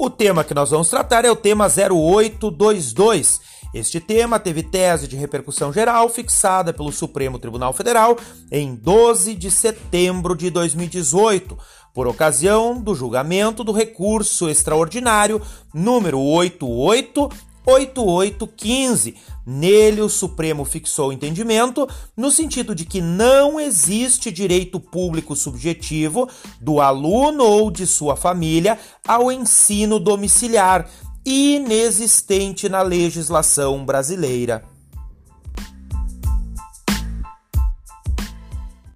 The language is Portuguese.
O tema que nós vamos tratar é o tema 0822. Este tema teve tese de repercussão geral fixada pelo Supremo Tribunal Federal em 12 de setembro de 2018, por ocasião do julgamento do recurso extraordinário número 88 8815. Nele, o Supremo fixou o entendimento no sentido de que não existe direito público subjetivo do aluno ou de sua família ao ensino domiciliar, inexistente na legislação brasileira.